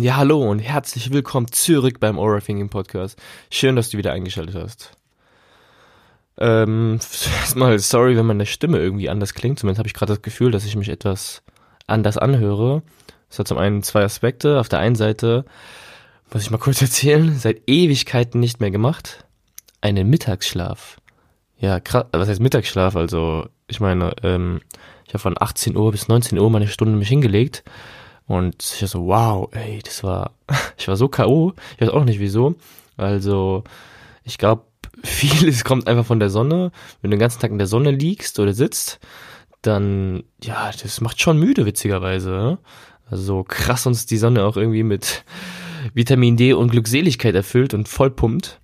Ja, hallo und herzlich willkommen zurück beim Overthinking Podcast. Schön, dass du wieder eingeschaltet hast. Ähm, erstmal sorry, wenn meine Stimme irgendwie anders klingt. Zumindest habe ich gerade das Gefühl, dass ich mich etwas anders anhöre. Das hat zum einen zwei Aspekte. Auf der einen Seite, muss ich mal kurz erzählen, seit Ewigkeiten nicht mehr gemacht. Einen Mittagsschlaf. Ja, krass, was heißt Mittagsschlaf? Also, ich meine, ähm, ich habe von 18 Uhr bis 19 Uhr meine Stunde mich hingelegt und ich so, wow, ey, das war, ich war so K.O., ich weiß auch nicht wieso. Also, ich glaube, vieles kommt einfach von der Sonne. Wenn du den ganzen Tag in der Sonne liegst oder sitzt, dann, ja, das macht schon müde, witzigerweise. Also krass uns die Sonne auch irgendwie mit Vitamin D und Glückseligkeit erfüllt und vollpumpt.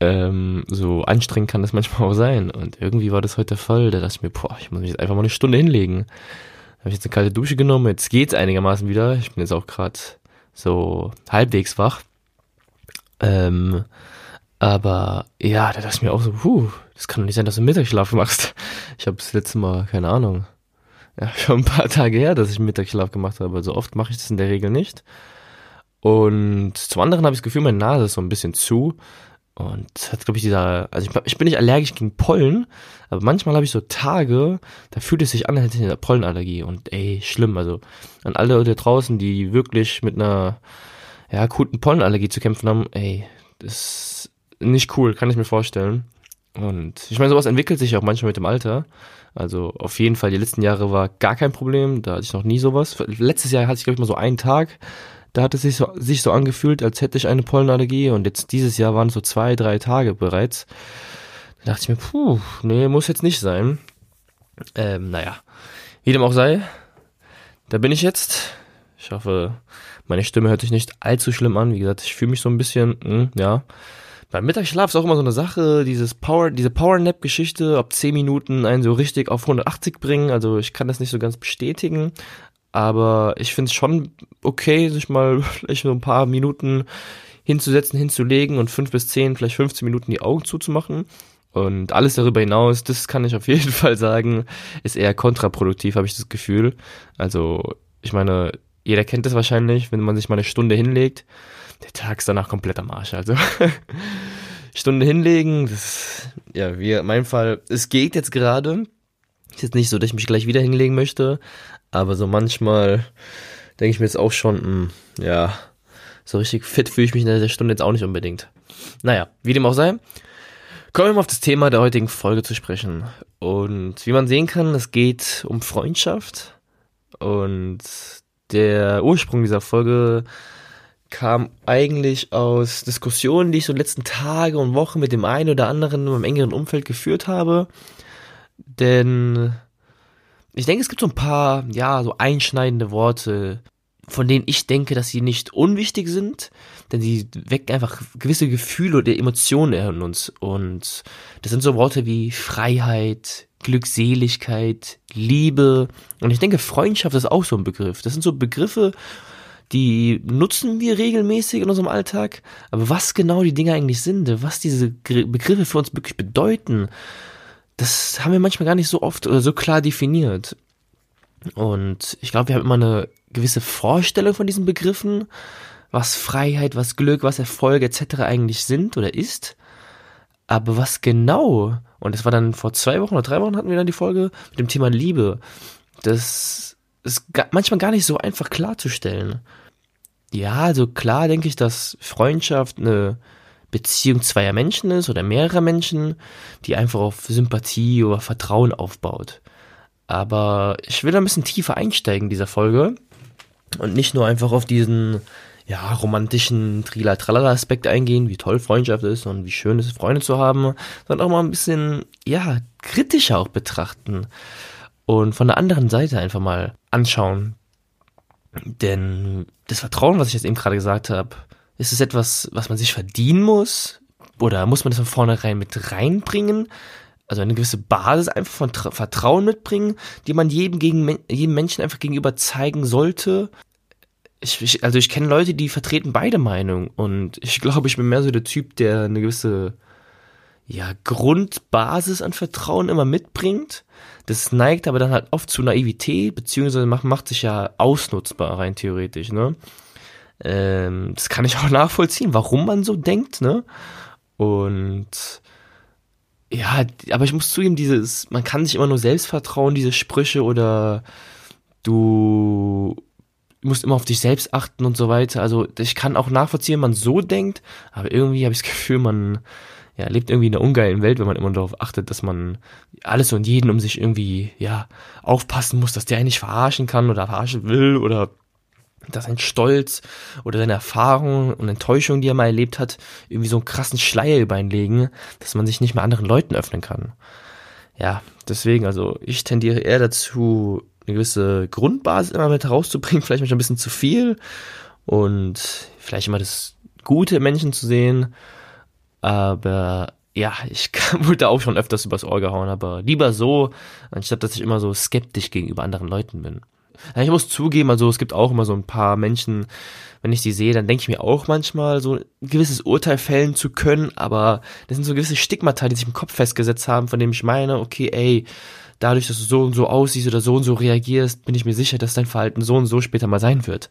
Ähm, so anstrengend kann das manchmal auch sein. Und irgendwie war das heute der Fall. Da dachte ich mir, boah, ich muss mich jetzt einfach mal eine Stunde hinlegen habe ich jetzt eine kalte Dusche genommen, jetzt geht's einigermaßen wieder. Ich bin jetzt auch gerade so halbwegs wach. Ähm, aber ja, da dachte ich mir auch so, puh, das kann doch nicht sein, dass du Mittagsschlaf machst. Ich habe das letzte Mal, keine Ahnung, ja, schon ein paar Tage her, dass ich Mittagsschlaf gemacht habe. So oft mache ich das in der Regel nicht. Und zum anderen habe ich das Gefühl, meine Nase ist so ein bisschen zu. Und hat, glaube ich, dieser, also ich, ich, bin nicht allergisch gegen Pollen, aber manchmal habe ich so Tage, da fühlt es sich an, als hätte ich eine Pollenallergie. Und ey, schlimm. Also an alle da draußen, die wirklich mit einer ja, akuten Pollenallergie zu kämpfen haben, ey, das ist nicht cool, kann ich mir vorstellen. Und ich meine, sowas entwickelt sich auch manchmal mit dem Alter. Also auf jeden Fall, die letzten Jahre war gar kein Problem, da hatte ich noch nie sowas. Letztes Jahr hatte ich, glaube ich, mal so einen Tag, da hat es sich so, sich so angefühlt, als hätte ich eine Pollenallergie und jetzt dieses Jahr waren es so zwei, drei Tage bereits. Da dachte ich mir, puh, nee, muss jetzt nicht sein. Ähm, naja, wie dem auch sei, da bin ich jetzt. Ich hoffe, meine Stimme hört sich nicht allzu schlimm an. Wie gesagt, ich fühle mich so ein bisschen, mh, hm, ja. Beim Mittagsschlaf ist auch immer so eine Sache, dieses Power, diese Power-Nap-Geschichte, ob 10 Minuten einen so richtig auf 180 bringen. Also ich kann das nicht so ganz bestätigen. Aber ich finde es schon okay, sich mal vielleicht so ein paar Minuten hinzusetzen, hinzulegen und fünf bis zehn, vielleicht 15 Minuten die Augen zuzumachen. Und alles darüber hinaus, das kann ich auf jeden Fall sagen, ist eher kontraproduktiv, habe ich das Gefühl. Also, ich meine, jeder kennt das wahrscheinlich, wenn man sich mal eine Stunde hinlegt, der Tag ist danach komplett am Arsch. Also, Stunde hinlegen, das, ja, wie in meinem Fall, es geht jetzt gerade. Ist jetzt nicht so, dass ich mich gleich wieder hinlegen möchte, aber so manchmal denke ich mir jetzt auch schon, mh, hm, ja, so richtig fit fühle ich mich in der Stunde jetzt auch nicht unbedingt. Naja, wie dem auch sei. Kommen wir mal auf das Thema der heutigen Folge zu sprechen. Und wie man sehen kann, es geht um Freundschaft. Und der Ursprung dieser Folge kam eigentlich aus Diskussionen, die ich so letzten Tage und Wochen mit dem einen oder anderen meinem engeren Umfeld geführt habe. Denn ich denke, es gibt so ein paar, ja, so einschneidende Worte, von denen ich denke, dass sie nicht unwichtig sind, denn sie wecken einfach gewisse Gefühle oder Emotionen in uns. Und das sind so Worte wie Freiheit, Glückseligkeit, Liebe. Und ich denke, Freundschaft ist auch so ein Begriff. Das sind so Begriffe, die nutzen wir regelmäßig in unserem Alltag. Aber was genau die Dinge eigentlich sind, was diese Begriffe für uns wirklich bedeuten, das haben wir manchmal gar nicht so oft oder so klar definiert. Und ich glaube, wir haben immer eine gewisse Vorstellung von diesen Begriffen, was Freiheit, was Glück, was Erfolg etc. eigentlich sind oder ist. Aber was genau, und das war dann vor zwei Wochen oder drei Wochen hatten wir dann die Folge mit dem Thema Liebe, das ist manchmal gar nicht so einfach klarzustellen. Ja, also klar denke ich, dass Freundschaft eine Beziehung zweier Menschen ist oder mehrerer Menschen, die einfach auf Sympathie oder Vertrauen aufbaut. Aber ich will ein bisschen tiefer einsteigen in dieser Folge und nicht nur einfach auf diesen ja, romantischen Trila-Tralala-Aspekt eingehen, wie toll Freundschaft ist und wie schön es ist, Freunde zu haben, sondern auch mal ein bisschen, ja, kritischer auch betrachten und von der anderen Seite einfach mal anschauen. Denn das Vertrauen, was ich jetzt eben gerade gesagt habe, Ist es etwas, was man sich verdienen muss? Oder muss man das von vornherein mit reinbringen? Also eine gewisse Basis einfach von Tra Vertrauen mitbringen, die man jedem, gegen, jedem Menschen einfach gegenüber zeigen sollte. Ich, ich, also ich kenne Leute, die vertreten beide Meinungen und ich glaube, ich bin mehr so der Typ, der eine gewisse ja, Grundbasis an Vertrauen immer mitbringt. Das neigt aber dann halt oft zu Naivität, beziehungsweise macht, macht sich ja ausnutzbar rein theoretisch, ne? Ähm, das kann ich auch nachvollziehen, warum man so denkt, ne? Und ja, aber ich muss zugeben, dieses, man kann sich immer nur selbst vertrauen, diese Sprüche oder du musst immer auf dich selbst achten und so weiter. Also ich kann auch nachvollziehen, wenn man so denkt, aber irgendwie habe ich das Gefühl, man ja, lebt irgendwie in einer ungeilen Welt, wenn man immer darauf achtet, dass man alles und jeden um sich irgendwie, ja, aufpassen muss, dass der einen nicht verarschen kann oder verarschen will oder dass sein Stolz oder seine Erfahrungen und Enttäuschungen, die er mal erlebt hat, irgendwie so einen krassen Schleier über ihn legen, dass man sich nicht mehr anderen Leuten öffnen kann. Ja, deswegen, also ich tendiere eher dazu, eine gewisse Grundbasis immer mit herauszubringen, vielleicht manchmal ein bisschen zu viel und vielleicht immer das Gute im Menschen zu sehen aber ja, ich wurde auch schon öfters übers Ohr gehauen, aber lieber so, anstatt dass ich immer so skeptisch gegenüber anderen Leuten bin. Ich muss zugeben, also es gibt auch immer so ein paar Menschen, wenn ich die sehe, dann denke ich mir auch manchmal so ein gewisses Urteil fällen zu können, aber das sind so gewisse Stigmata, die sich im Kopf festgesetzt haben, von dem ich meine, okay, ey, dadurch, dass du so und so aussiehst oder so und so reagierst, bin ich mir sicher, dass dein Verhalten so und so später mal sein wird.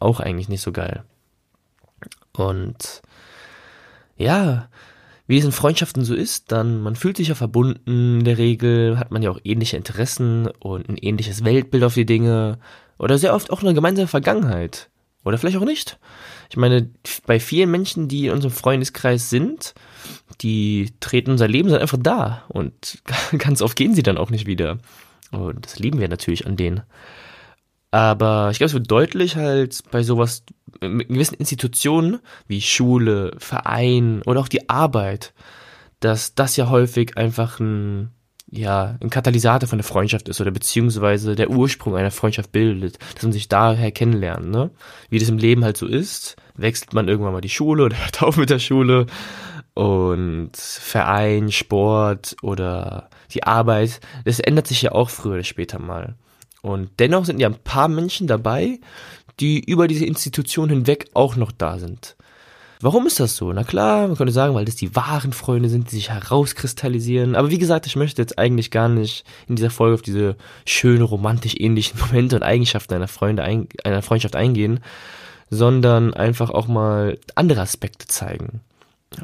Auch eigentlich nicht so geil. Und ja, wie es in Freundschaften so ist, dann man fühlt sich ja verbunden, in der Regel hat man ja auch ähnliche Interessen und ein ähnliches Weltbild auf die Dinge oder sehr oft auch eine gemeinsame Vergangenheit oder vielleicht auch nicht. Ich meine, bei vielen Menschen, die in unserem Freundeskreis sind, die treten unser Leben sind einfach da und ganz oft gehen sie dann auch nicht wieder. Und das lieben wir natürlich an denen. Aber ich glaube, es wird deutlich halt bei sowas, mit gewissen Institutionen wie Schule, Verein oder auch die Arbeit, dass das ja häufig einfach ein, ja, ein Katalysator von der Freundschaft ist oder beziehungsweise der Ursprung einer Freundschaft bildet, dass man sich daher kennenlernt, ne? Wie das im Leben halt so ist, wechselt man irgendwann mal die Schule oder hört auf mit der Schule und Verein, Sport oder die Arbeit, das ändert sich ja auch früher oder später mal. Und dennoch sind ja ein paar Menschen dabei, die über diese Institution hinweg auch noch da sind. Warum ist das so? Na klar, man könnte sagen, weil das die wahren Freunde sind, die sich herauskristallisieren. Aber wie gesagt, ich möchte jetzt eigentlich gar nicht in dieser Folge auf diese schönen, romantisch ähnlichen Momente und Eigenschaften einer, Freunde ein, einer Freundschaft eingehen, sondern einfach auch mal andere Aspekte zeigen.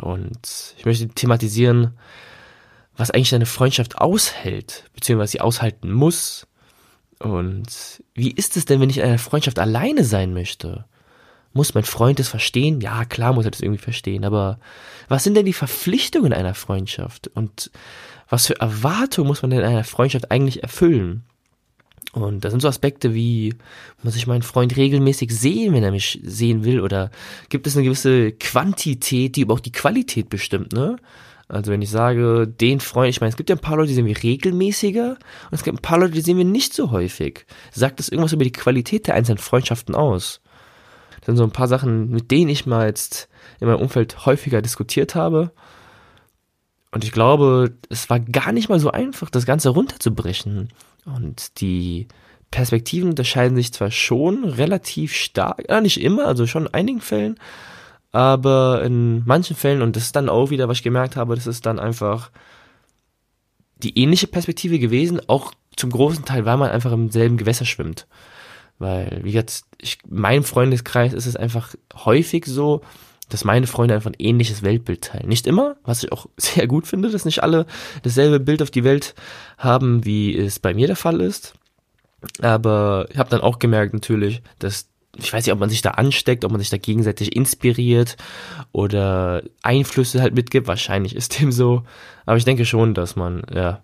Und ich möchte thematisieren, was eigentlich eine Freundschaft aushält, beziehungsweise sie aushalten muss, und wie ist es denn, wenn ich in einer Freundschaft alleine sein möchte? Muss mein Freund es verstehen? Ja, klar muss er das irgendwie verstehen, aber was sind denn die Verpflichtungen einer Freundschaft? Und was für Erwartungen muss man denn in einer Freundschaft eigentlich erfüllen? Und das sind so Aspekte wie, muss ich meinen Freund regelmäßig sehen, wenn er mich sehen will? Oder gibt es eine gewisse Quantität, die aber auch die Qualität bestimmt, ne? Also wenn ich sage, den Freund, ich meine, es gibt ja ein paar Leute, die sehen wir regelmäßiger und es gibt ein paar Leute, die sehen wir nicht so häufig. Sagt das irgendwas über die Qualität der einzelnen Freundschaften aus? Das sind so ein paar Sachen, mit denen ich mal jetzt in meinem Umfeld häufiger diskutiert habe. Und ich glaube, es war gar nicht mal so einfach, das Ganze runterzubrechen. Und die Perspektiven unterscheiden sich zwar schon relativ stark, ja, nicht immer, also schon in einigen Fällen, aber in manchen Fällen, und das ist dann auch wieder, was ich gemerkt habe, das ist dann einfach die ähnliche Perspektive gewesen, auch zum großen Teil, weil man einfach im selben Gewässer schwimmt. Weil, wie gesagt, ich, mein Freundeskreis ist es einfach häufig so, dass meine Freunde einfach ein ähnliches Weltbild teilen. Nicht immer, was ich auch sehr gut finde, dass nicht alle dasselbe Bild auf die Welt haben, wie es bei mir der Fall ist. Aber ich habe dann auch gemerkt natürlich, dass ich weiß nicht, ob man sich da ansteckt, ob man sich da gegenseitig inspiriert oder Einflüsse halt mitgibt. Wahrscheinlich ist dem so. Aber ich denke schon, dass man, ja,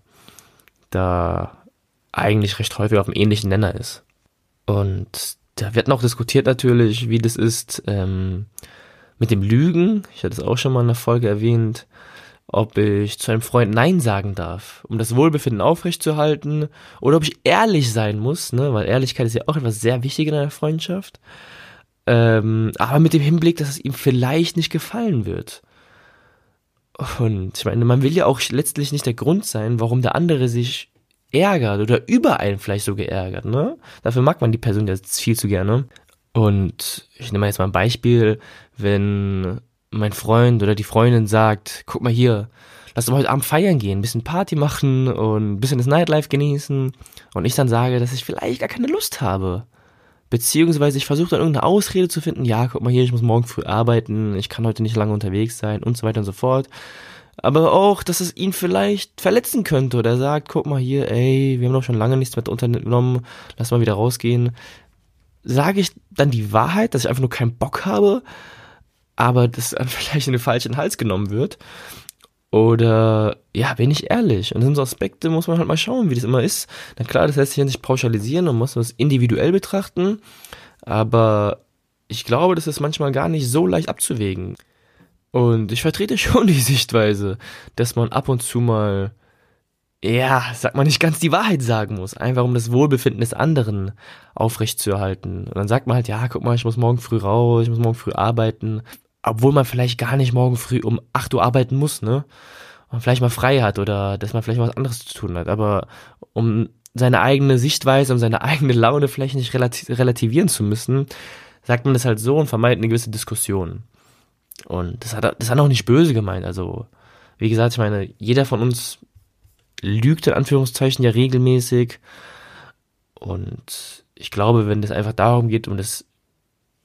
da eigentlich recht häufig auf einem ähnlichen Nenner ist. Und da wird noch diskutiert natürlich, wie das ist ähm, mit dem Lügen. Ich hatte es auch schon mal in der Folge erwähnt ob ich zu einem Freund Nein sagen darf, um das Wohlbefinden aufrechtzuerhalten, oder ob ich ehrlich sein muss, ne, weil Ehrlichkeit ist ja auch etwas sehr Wichtiges in einer Freundschaft. Ähm, aber mit dem Hinblick, dass es ihm vielleicht nicht gefallen wird. Und ich meine, man will ja auch letztlich nicht der Grund sein, warum der andere sich ärgert oder über einen vielleicht so geärgert, ne? Dafür mag man die Person jetzt viel zu gerne. Und ich nehme jetzt mal ein Beispiel, wenn mein Freund oder die Freundin sagt, guck mal hier, lass uns heute Abend feiern gehen, ein bisschen Party machen und ein bisschen das Nightlife genießen und ich dann sage, dass ich vielleicht gar keine Lust habe. Beziehungsweise ich versuche dann irgendeine Ausrede zu finden, ja, guck mal hier, ich muss morgen früh arbeiten, ich kann heute nicht lange unterwegs sein und so weiter und so fort. Aber auch, dass es ihn vielleicht verletzen könnte oder er sagt, guck mal hier, ey, wir haben doch schon lange nichts mehr unternommen, lass mal wieder rausgehen. Sage ich dann die Wahrheit, dass ich einfach nur keinen Bock habe, aber das vielleicht in den falschen Hals genommen wird? Oder ja, bin ich ehrlich? Und in so Aspekte muss man halt mal schauen, wie das immer ist. Na klar, das lässt sich ja nicht pauschalisieren und muss das individuell betrachten. Aber ich glaube, das ist manchmal gar nicht so leicht abzuwägen. Und ich vertrete schon die Sichtweise, dass man ab und zu mal, ja, sag mal nicht ganz die Wahrheit sagen muss, einfach um das Wohlbefinden des anderen aufrechtzuerhalten. Und dann sagt man halt, ja, guck mal, ich muss morgen früh raus, ich muss morgen früh arbeiten obwohl man vielleicht gar nicht morgen früh um 8 Uhr arbeiten muss, ne? Und vielleicht mal frei hat oder dass man vielleicht was anderes zu tun hat. Aber um seine eigene Sichtweise, um seine eigene Laune vielleicht nicht relativieren zu müssen, sagt man das halt so und vermeidet eine gewisse Diskussion. Und das hat, das hat auch nicht böse gemeint. Also, wie gesagt, ich meine, jeder von uns lügt in Anführungszeichen ja regelmäßig. Und ich glaube, wenn es einfach darum geht, um das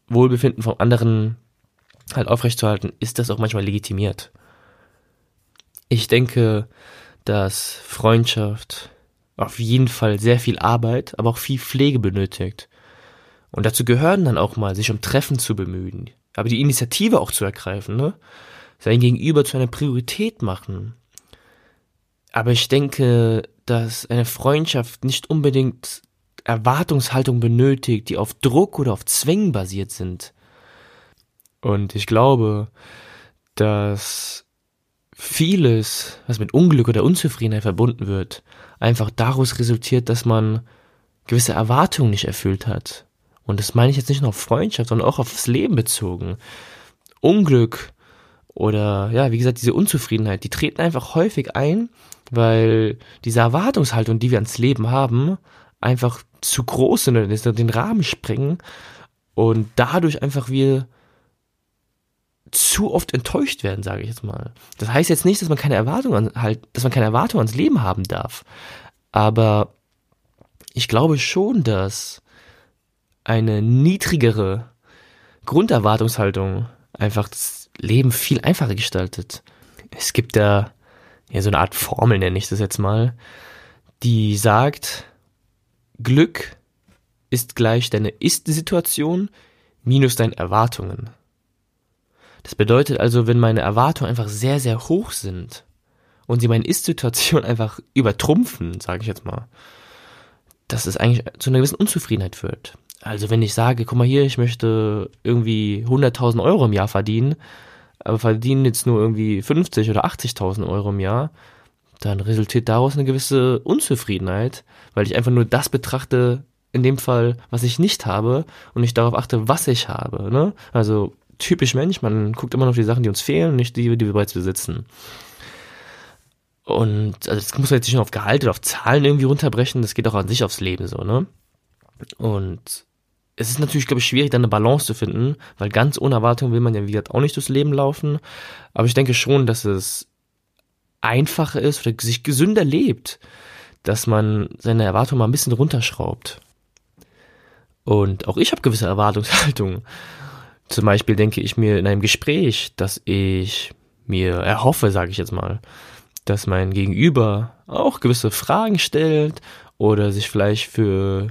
Wohlbefinden vom anderen halt aufrechtzuerhalten, ist das auch manchmal legitimiert. Ich denke, dass Freundschaft auf jeden Fall sehr viel Arbeit, aber auch viel Pflege benötigt. Und dazu gehören dann auch mal, sich um Treffen zu bemühen, aber die Initiative auch zu ergreifen, ne? Sein Gegenüber zu einer Priorität machen. Aber ich denke, dass eine Freundschaft nicht unbedingt Erwartungshaltung benötigt, die auf Druck oder auf Zwängen basiert sind. Und ich glaube, dass vieles, was mit Unglück oder Unzufriedenheit verbunden wird, einfach daraus resultiert, dass man gewisse Erwartungen nicht erfüllt hat. Und das meine ich jetzt nicht nur auf Freundschaft, sondern auch aufs Leben bezogen. Unglück oder ja, wie gesagt, diese Unzufriedenheit, die treten einfach häufig ein, weil diese Erwartungshaltung, die wir ans Leben haben, einfach zu groß sind oder den Rahmen sprengen und dadurch einfach wir zu oft enttäuscht werden, sage ich jetzt mal. Das heißt jetzt nicht, dass man keine Erwartungen halt, dass man keine Erwartungen ans Leben haben darf. Aber ich glaube schon, dass eine niedrigere Grunderwartungshaltung einfach das Leben viel einfacher gestaltet. Es gibt da ja so eine Art Formel, nenne ich das jetzt mal, die sagt, Glück ist gleich deine Ist-Situation minus deine Erwartungen. Das bedeutet also, wenn meine Erwartungen einfach sehr, sehr hoch sind und sie meine Ist-Situation einfach übertrumpfen, sage ich jetzt mal, dass es eigentlich zu einer gewissen Unzufriedenheit führt. Also wenn ich sage, guck mal hier, ich möchte irgendwie 100.000 Euro im Jahr verdienen, aber verdienen jetzt nur irgendwie 50 oder 80.000 Euro im Jahr, dann resultiert daraus eine gewisse Unzufriedenheit, weil ich einfach nur das betrachte, in dem Fall, was ich nicht habe und nicht darauf achte, was ich habe. Ne? Also typisch Mensch, man guckt immer noch die Sachen, die uns fehlen, nicht die, die wir bereits besitzen. Und also das muss man jetzt nicht nur auf Gehalt oder auf Zahlen irgendwie runterbrechen, das geht auch an sich aufs Leben so, ne? Und es ist natürlich, glaube ich, schwierig, da eine Balance zu finden, weil ganz ohne Erwartung will man ja, wie gesagt, auch nicht durchs Leben laufen. Aber ich denke schon, dass es einfacher ist oder sich gesünder lebt, dass man seine Erwartungen mal ein bisschen runterschraubt. Und auch ich habe gewisse Erwartungshaltungen. Zum Beispiel denke ich mir in einem Gespräch, dass ich mir erhoffe, sage ich jetzt mal, dass mein Gegenüber auch gewisse Fragen stellt oder sich vielleicht für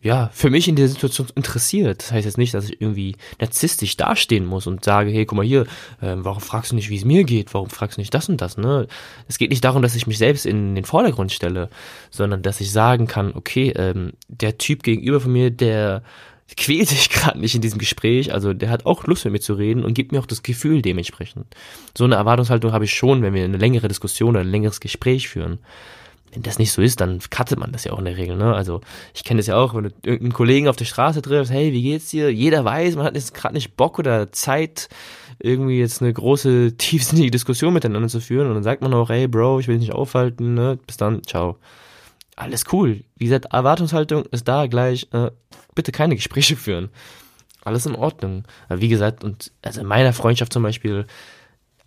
ja, für mich in der Situation interessiert. Das heißt jetzt nicht, dass ich irgendwie narzisstisch dastehen muss und sage, hey, guck mal hier, äh, warum fragst du nicht, wie es mir geht? Warum fragst du nicht das und das? Ne? Es geht nicht darum, dass ich mich selbst in den Vordergrund stelle, sondern dass ich sagen kann, okay, ähm, der Typ gegenüber von mir, der quält sich gerade nicht in diesem Gespräch, also der hat auch Lust mit mir zu reden und gibt mir auch das Gefühl dementsprechend. So eine Erwartungshaltung habe ich schon, wenn wir eine längere Diskussion oder ein längeres Gespräch führen. wenn das nicht so ist, dann cuttet man das ja auch in der Regel, ne? Also ich kenne das ja auch, wenn du irgendeinen Kollegen auf der Straße triffst, hey, wie geht's dir? Jeder weiß, man hat jetzt gerade nicht Bock oder Zeit, irgendwie jetzt eine große, tiefsinnige Diskussion miteinander zu führen. Und dann sagt man auch, hey Bro, ich will dich nicht aufhalten, ne? Bis dann, ciao. Alles cool. Wie gesagt, Erwartungshaltung ist da gleich, äh, bitte keine Gespräche führen. Alles in Ordnung. Wie gesagt, und also in meiner Freundschaft zum Beispiel,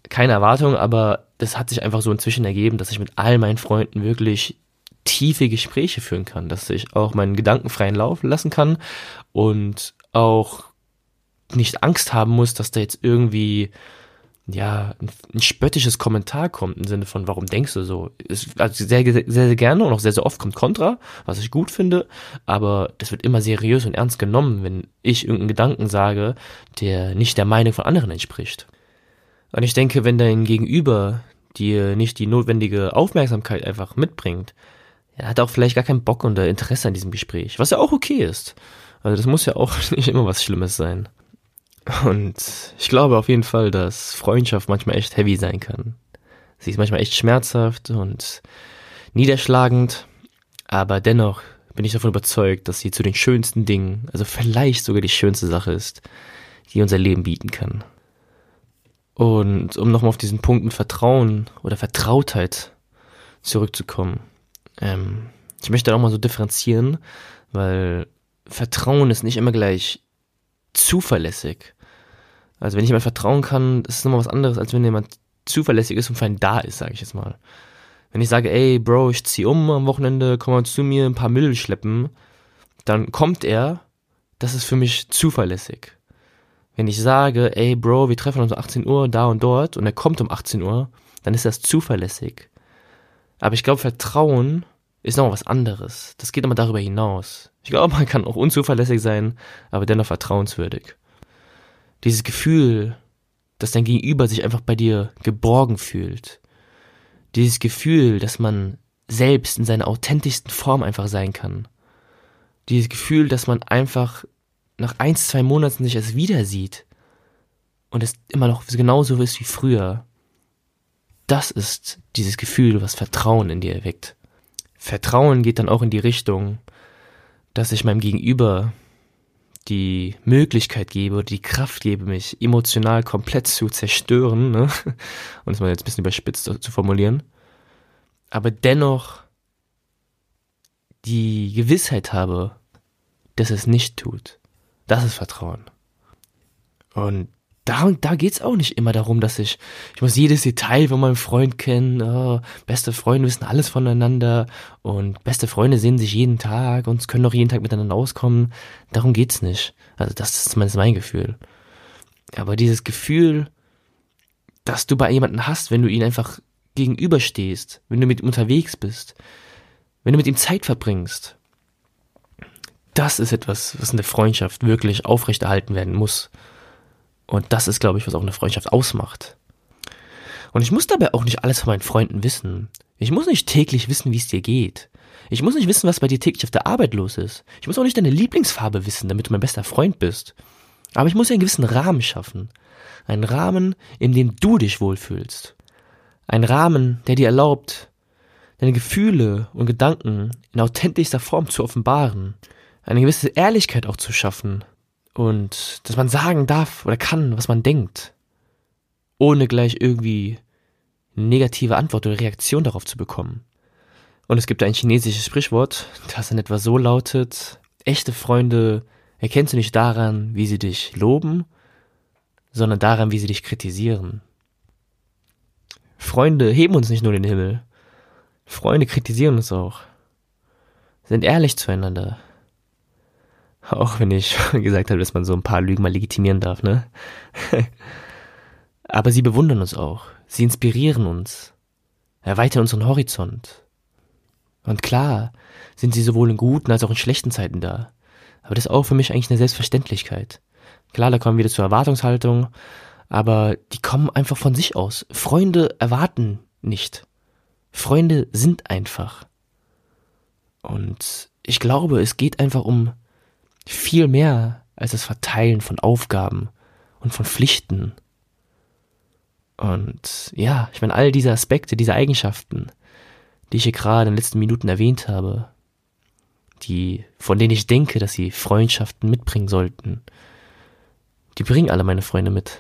keine Erwartung, aber das hat sich einfach so inzwischen ergeben, dass ich mit all meinen Freunden wirklich tiefe Gespräche führen kann, dass ich auch meinen Gedanken freien Lauf lassen kann und auch nicht Angst haben muss, dass da jetzt irgendwie ja ein, spöttisches Kommentar kommt im Sinne von warum denkst du so? Ist, also sehr, sehr sehr gerne und auch sehr sehr oft kommt Kontra, was ich gut finde, aber das wird immer seriös und ernst genommen, wenn ich irgendeinen Gedanken sage, der nicht der Meinung von anderen entspricht. Und ich denke, wenn dein Gegenüber dir nicht die notwendige Aufmerksamkeit einfach mitbringt, er hat auch vielleicht gar keinen Bock und Interesse an diesem Gespräch, was ja auch okay ist. Also das muss ja auch nicht immer was Schlimmes sein. Und ich glaube auf jeden Fall, dass Freundschaft manchmal echt heavy sein kann. Sie ist manchmal echt schmerzhaft und niederschlagend, aber dennoch bin ich davon überzeugt, dass sie zu den schönsten Dingen, also vielleicht sogar die schönste Sache ist, die unser Leben bieten kann. Und um nochmal auf diesen Punkt mit Vertrauen oder Vertrautheit zurückzukommen. Ähm, ich möchte auch mal so differenzieren, weil Vertrauen ist nicht immer gleich zuverlässig. Also wenn ich jemand vertrauen kann, das ist nochmal was anderes, als wenn jemand zuverlässig ist und für einen da ist, sage ich jetzt mal. Wenn ich sage, ey, Bro, ich zieh um am Wochenende, komm mal zu mir ein paar Müll schleppen, dann kommt er, das ist für mich zuverlässig. Wenn ich sage, ey Bro, wir treffen uns um 18 Uhr da und dort und er kommt um 18 Uhr, dann ist das zuverlässig. Aber ich glaube, Vertrauen ist noch was anderes. Das geht immer darüber hinaus. Ich glaube, man kann auch unzuverlässig sein, aber dennoch vertrauenswürdig. Dieses Gefühl, dass dein Gegenüber sich einfach bei dir geborgen fühlt. Dieses Gefühl, dass man selbst in seiner authentischsten Form einfach sein kann. Dieses Gefühl, dass man einfach nach ein, zwei Monaten sich erst wieder sieht und es immer noch genauso ist wie früher, das ist dieses Gefühl, was Vertrauen in dir erweckt. Vertrauen geht dann auch in die Richtung, dass ich meinem Gegenüber die Möglichkeit gebe die Kraft gebe, mich emotional komplett zu zerstören, ne? um es mal jetzt ein bisschen überspitzt zu formulieren, aber dennoch die Gewissheit habe, dass es nicht tut. Das ist Vertrauen. Und da, da geht's auch nicht immer darum, dass ich, ich muss jedes Detail von meinem Freund kennen, oh, beste Freunde wissen alles voneinander und beste Freunde sehen sich jeden Tag und können doch jeden Tag miteinander auskommen. Darum geht's nicht. Also das ist zumindest mein Gefühl. Aber dieses Gefühl, dass du bei jemanden hast, wenn du ihn einfach gegenüberstehst, wenn du mit ihm unterwegs bist, wenn du mit ihm Zeit verbringst, das ist etwas, was in der Freundschaft wirklich aufrechterhalten werden muss. Und das ist, glaube ich, was auch eine Freundschaft ausmacht. Und ich muss dabei auch nicht alles von meinen Freunden wissen. Ich muss nicht täglich wissen, wie es dir geht. Ich muss nicht wissen, was bei dir täglich auf der Arbeit los ist. Ich muss auch nicht deine Lieblingsfarbe wissen, damit du mein bester Freund bist. Aber ich muss einen gewissen Rahmen schaffen. Einen Rahmen, in dem du dich wohlfühlst. Ein Rahmen, der dir erlaubt, deine Gefühle und Gedanken in authentischster Form zu offenbaren eine gewisse Ehrlichkeit auch zu schaffen und dass man sagen darf oder kann, was man denkt, ohne gleich irgendwie negative Antwort oder Reaktion darauf zu bekommen. Und es gibt ein chinesisches Sprichwort, das in etwa so lautet, echte Freunde erkennst du nicht daran, wie sie dich loben, sondern daran, wie sie dich kritisieren. Freunde heben uns nicht nur den Himmel, Freunde kritisieren uns auch, sind ehrlich zueinander, auch wenn ich gesagt habe, dass man so ein paar Lügen mal legitimieren darf, ne? Aber sie bewundern uns auch. Sie inspirieren uns. Erweitern unseren Horizont. Und klar sind sie sowohl in guten als auch in schlechten Zeiten da. Aber das ist auch für mich eigentlich eine Selbstverständlichkeit. Klar, da kommen wir wieder zur Erwartungshaltung, aber die kommen einfach von sich aus. Freunde erwarten nicht. Freunde sind einfach. Und ich glaube, es geht einfach um viel mehr als das Verteilen von Aufgaben und von Pflichten. Und ja, ich meine, all diese Aspekte, diese Eigenschaften, die ich hier gerade in den letzten Minuten erwähnt habe, die, von denen ich denke, dass sie Freundschaften mitbringen sollten, die bringen alle meine Freunde mit.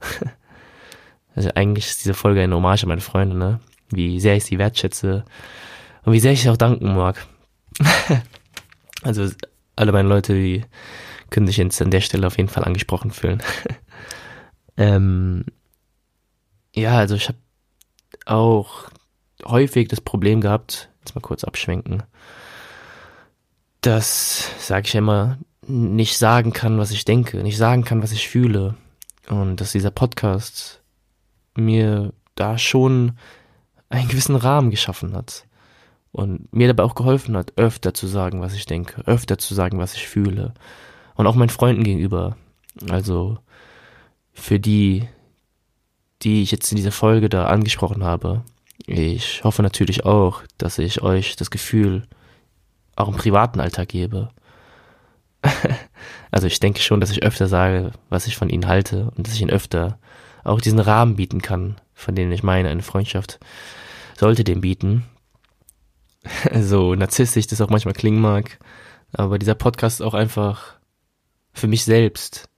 also eigentlich ist diese Folge eine Hommage an meine Freunde, ne? Wie sehr ich sie wertschätze und wie sehr ich sie auch danken mag. also alle meine Leute, die können sich jetzt an der Stelle auf jeden Fall angesprochen fühlen. ähm, ja, also ich habe auch häufig das Problem gehabt, jetzt mal kurz abschwenken, dass, sage ich immer, nicht sagen kann, was ich denke, nicht sagen kann, was ich fühle. Und dass dieser Podcast mir da schon einen gewissen Rahmen geschaffen hat. Und mir dabei auch geholfen hat, öfter zu sagen, was ich denke, öfter zu sagen, was ich fühle. Und auch meinen Freunden gegenüber. Also für die, die ich jetzt in dieser Folge da angesprochen habe. Ich hoffe natürlich auch, dass ich euch das Gefühl auch im privaten Alltag gebe. also ich denke schon, dass ich öfter sage, was ich von ihnen halte und dass ich ihnen öfter auch diesen Rahmen bieten kann, von dem ich meine, eine Freundschaft sollte dem bieten. so narzisstisch das auch manchmal klingen mag, aber dieser Podcast ist auch einfach für mich selbst,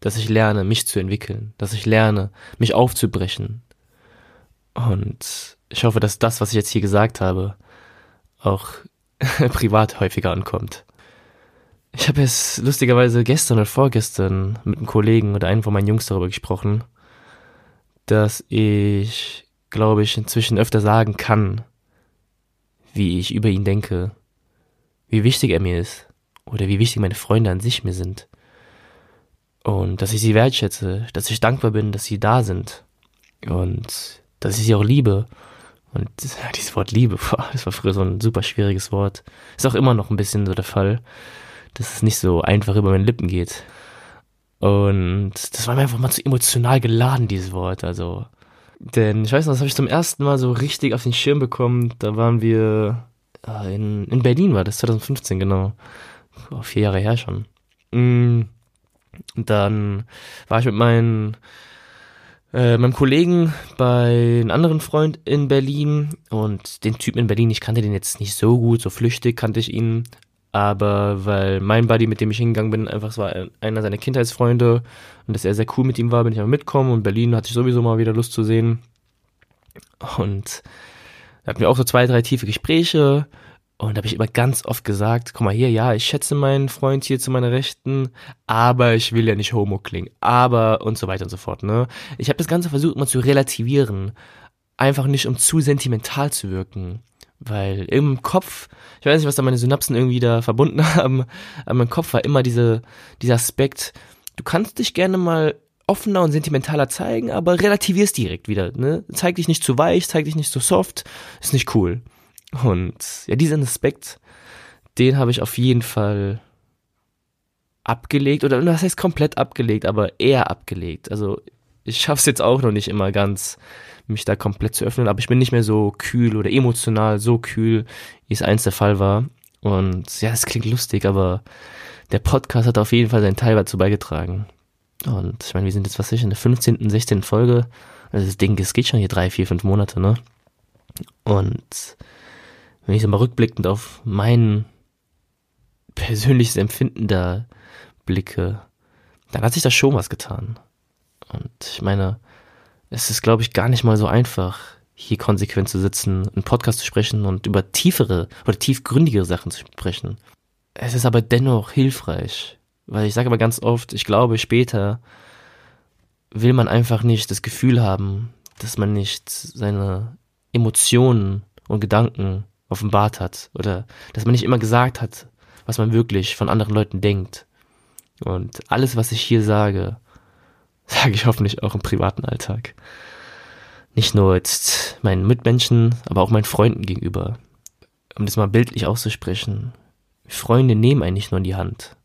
dass ich lerne, mich zu entwickeln, dass ich lerne, mich aufzubrechen. Und ich hoffe, dass das, was ich jetzt hier gesagt habe, auch privat häufiger ankommt. Ich habe jetzt lustigerweise gestern oder vorgestern mit einem Kollegen oder einem von meinen Jungs darüber gesprochen, dass ich, glaube ich, inzwischen öfter sagen kann, wie ich über ihn denke, wie wichtig er mir ist oder wie wichtig meine Freunde an sich mir sind. Und dass ich sie wertschätze, dass ich dankbar bin, dass sie da sind und dass ich sie auch liebe. Und dieses Wort Liebe, das war früher so ein super schwieriges Wort. Ist auch immer noch ein bisschen so der Fall, dass es nicht so einfach über meine Lippen geht. Und das war mir einfach mal zu emotional geladen, dieses Wort. Also, denn ich weiß noch, das habe ich zum ersten Mal so richtig auf den Schirm bekommen. Da waren wir äh, in, in Berlin, war das 2015 genau. Oh, vier Jahre her schon. Mm, dann war ich mit meinen äh, meinem Kollegen bei einem anderen Freund in Berlin und den Typen in Berlin, ich kannte den jetzt nicht so gut, so flüchtig kannte ich ihn, aber weil mein Buddy, mit dem ich hingegangen bin, einfach es war einer seiner Kindheitsfreunde und dass er sehr cool mit ihm war, bin ich einfach mitkommen und Berlin hatte ich sowieso mal wieder Lust zu sehen und da hatten wir auch so zwei, drei tiefe Gespräche und da habe ich immer ganz oft gesagt, guck mal hier, ja, ich schätze meinen Freund hier zu meiner Rechten, aber ich will ja nicht homo klingen, aber und so weiter und so fort, ne? Ich habe das Ganze versucht mal zu relativieren, einfach nicht um zu sentimental zu wirken, weil im Kopf, ich weiß nicht, was da meine Synapsen irgendwie da verbunden haben, aber mein Kopf war immer diese, dieser Aspekt, du kannst dich gerne mal offener und sentimentaler zeigen, aber relativierst direkt wieder, ne? Zeig dich nicht zu weich, zeig dich nicht zu soft, ist nicht cool. Und ja, diesen Aspekt, den habe ich auf jeden Fall abgelegt, oder das heißt komplett abgelegt, aber eher abgelegt. Also ich schaffe es jetzt auch noch nicht immer ganz, mich da komplett zu öffnen, aber ich bin nicht mehr so kühl oder emotional so kühl, wie es einst der Fall war. Und ja, es klingt lustig, aber der Podcast hat auf jeden Fall seinen Teil dazu beigetragen. Und ich meine, wir sind jetzt, was ich, in der 15., 16. Folge. Also das Ding, es geht schon hier drei, vier, fünf Monate, ne? Und wenn ich so mal rückblickend auf mein persönliches Empfinden da blicke, dann hat sich da schon was getan. Und ich meine, es ist, glaube ich, gar nicht mal so einfach, hier konsequent zu sitzen, einen Podcast zu sprechen und über tiefere oder tiefgründigere Sachen zu sprechen. Es ist aber dennoch hilfreich, weil ich sage aber ganz oft, ich glaube, später will man einfach nicht das Gefühl haben, dass man nicht seine Emotionen und Gedanken offenbart hat oder dass man nicht immer gesagt hat, was man wirklich von anderen Leuten denkt. Und alles, was ich hier sage, sage ich hoffentlich auch im privaten Alltag. Nicht nur jetzt meinen Mitmenschen, aber auch meinen Freunden gegenüber. Um das mal bildlich auszusprechen. Freunde nehmen einen nicht nur in die Hand,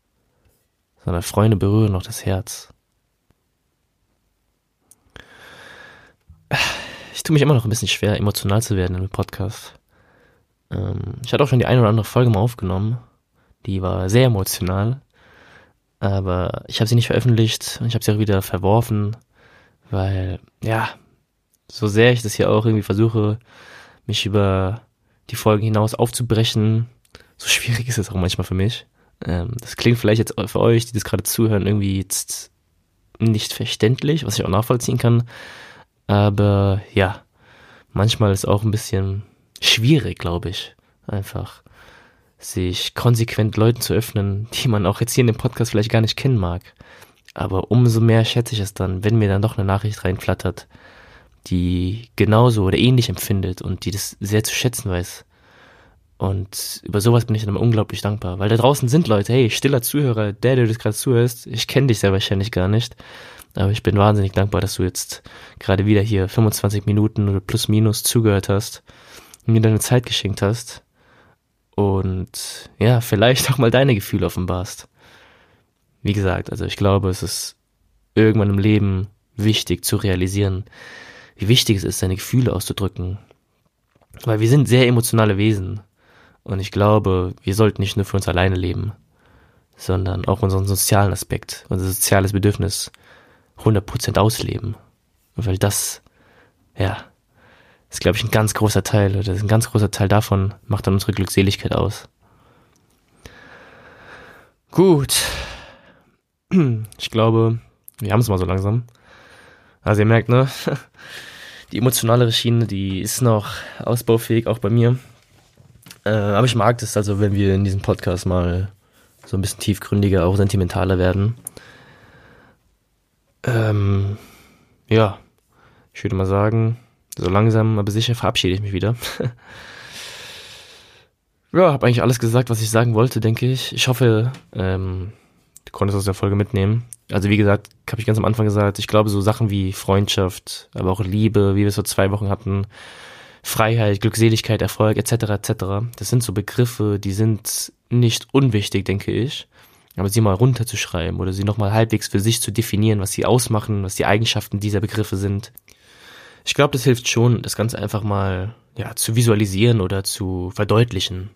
sondern Freunde berühren auch das Herz. Ich tue mich immer noch ein bisschen schwer, emotional zu werden im Podcast. Ähm, ich hatte auch schon die eine oder andere Folge mal aufgenommen. Die war sehr emotional. Aber ich habe sie nicht veröffentlicht und ich habe sie auch wieder verworfen, weil, ja, so sehr ich das hier auch irgendwie versuche, mich über die Folgen hinaus aufzubrechen. So schwierig ist es auch manchmal für mich. Ähm, das klingt vielleicht jetzt für euch, die das gerade zuhören, irgendwie jetzt nicht verständlich, was ich auch nachvollziehen kann. Aber ja, manchmal ist auch ein bisschen schwierig, glaube ich. Einfach sich konsequent Leuten zu öffnen, die man auch jetzt hier in dem Podcast vielleicht gar nicht kennen mag. Aber umso mehr schätze ich es dann, wenn mir dann doch eine Nachricht reinflattert, die genauso oder ähnlich empfindet und die das sehr zu schätzen weiß. Und über sowas bin ich dann unglaublich dankbar, weil da draußen sind Leute, hey, stiller Zuhörer, der, der das gerade zuhörst, ich kenne dich sehr wahrscheinlich gar nicht, aber ich bin wahnsinnig dankbar, dass du jetzt gerade wieder hier 25 Minuten oder plus minus zugehört hast und mir deine Zeit geschenkt hast und ja, vielleicht auch mal deine Gefühle offenbarst. Wie gesagt, also ich glaube, es ist irgendwann im Leben wichtig zu realisieren, wie wichtig es ist, seine Gefühle auszudrücken. Weil wir sind sehr emotionale Wesen. Und ich glaube, wir sollten nicht nur für uns alleine leben, sondern auch unseren sozialen Aspekt, unser soziales Bedürfnis 100% ausleben. Weil das, ja, ist, glaube ich, ein ganz großer Teil, oder ein ganz großer Teil davon macht dann unsere Glückseligkeit aus. Gut. Ich glaube, wir haben es mal so langsam. Also ihr merkt, ne? Die emotionale Schiene, die ist noch ausbaufähig, auch bei mir. Äh, aber ich mag das also, wenn wir in diesem Podcast mal so ein bisschen tiefgründiger, auch sentimentaler werden. Ähm, ja, ich würde mal sagen, so langsam, aber sicher verabschiede ich mich wieder. ja, habe eigentlich alles gesagt, was ich sagen wollte, denke ich. Ich hoffe, ähm, du konntest aus der Folge mitnehmen. Also wie gesagt, habe ich ganz am Anfang gesagt, ich glaube so Sachen wie Freundschaft, aber auch Liebe, wie wir es vor zwei Wochen hatten, Freiheit, Glückseligkeit, Erfolg etc. etc. Das sind so Begriffe, die sind nicht unwichtig, denke ich. Aber sie mal runterzuschreiben oder sie nochmal halbwegs für sich zu definieren, was sie ausmachen, was die Eigenschaften dieser Begriffe sind. Ich glaube, das hilft schon, das Ganze einfach mal ja, zu visualisieren oder zu verdeutlichen.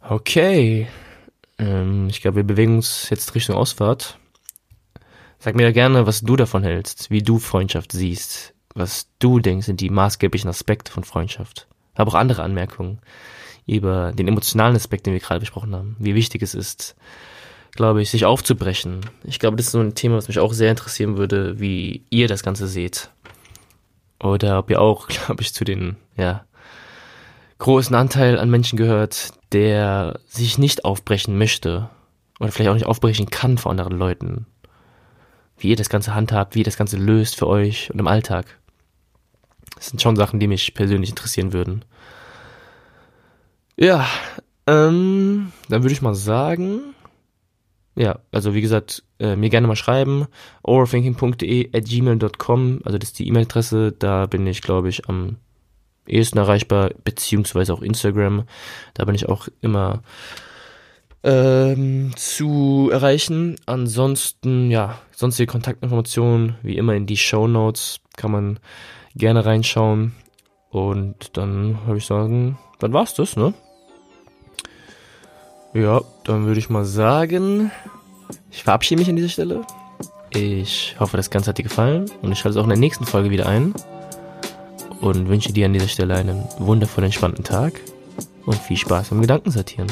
Okay. Ähm, ich glaube, wir bewegen uns jetzt Richtung Ausfahrt. Sag mir ja gerne, was du davon hältst, wie du Freundschaft siehst, was du denkst, sind die maßgeblichen Aspekte von Freundschaft. Aber auch andere Anmerkungen über den emotionalen Aspekt, den wir gerade besprochen haben. Wie wichtig es ist, glaube ich, sich aufzubrechen. Ich glaube, das ist so ein Thema, was mich auch sehr interessieren würde, wie ihr das Ganze seht. Oder ob ihr auch, glaube ich, zu den, ja, großen Anteil an Menschen gehört, der sich nicht aufbrechen möchte. Oder vielleicht auch nicht aufbrechen kann vor anderen Leuten. Wie ihr das Ganze handhabt, wie ihr das Ganze löst für euch und im Alltag. Das sind schon Sachen, die mich persönlich interessieren würden. Ja, ähm, dann würde ich mal sagen, ja, also wie gesagt, äh, mir gerne mal schreiben, overthinking.de at gmail.com, also das ist die E-Mail-Adresse, da bin ich, glaube ich, am ehesten erreichbar, beziehungsweise auch Instagram, da bin ich auch immer ähm, zu erreichen. Ansonsten, ja, sonstige Kontaktinformationen, wie immer in die Show Notes, kann man gerne reinschauen. Und dann würde ich sagen, dann war's das, ne? Ja, dann würde ich mal sagen, ich verabschiede mich an dieser Stelle. Ich hoffe, das Ganze hat dir gefallen und ich schalte es auch in der nächsten Folge wieder ein. Und wünsche dir an dieser Stelle einen wundervollen, entspannten Tag und viel Spaß beim Gedankensortieren.